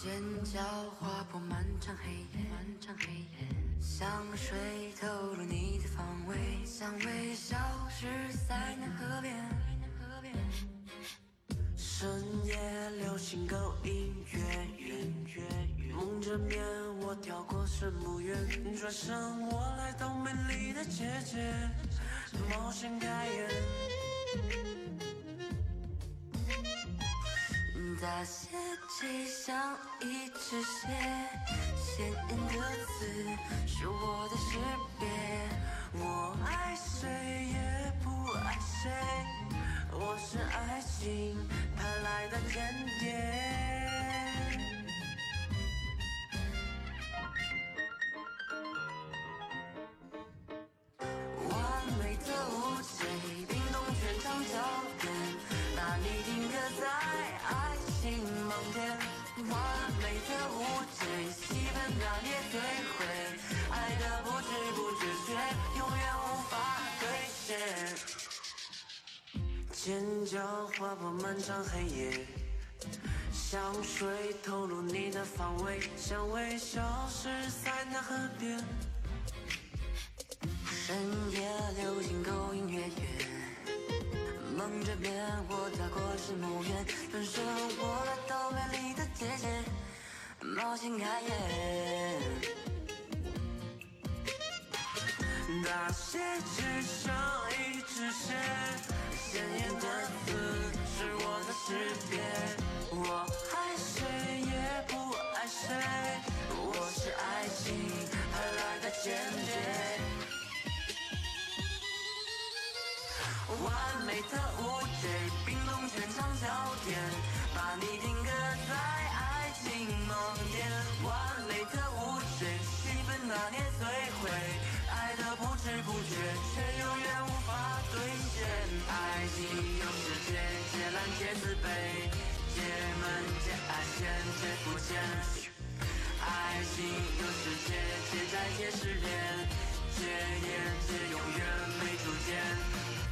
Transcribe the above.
尖叫划破漫长黑夜，漫长黑夜。香水透露你的方位，香味消失在那河边。河边。深夜流行狗音乐乐，蒙着面我跳过圣母院，转身我来到美丽的姐姐，冒险开眼。大谁像一直写，鲜艳的刺是我的识别。我爱谁也不爱谁，我是爱情派来的间谍。戏份拿捏摧毁，爱的不知不觉却永远无法兑现。尖叫划破漫长黑夜，香水透露你的方位，香味消失在那河边。深夜流星勾引月圆，蒙着面我踏过石木园，转身我，冒险开眼。大写纸上一直写，鲜艳的字是我的识别。我爱谁也不爱谁，我是爱情派来的间谍。完美的无解，冰冻全知不觉，却永远无法兑现。爱情有时界，借懒借自卑，借闷借爱现借肤浅。爱情有时界，借债借失恋，借也借永远没主见。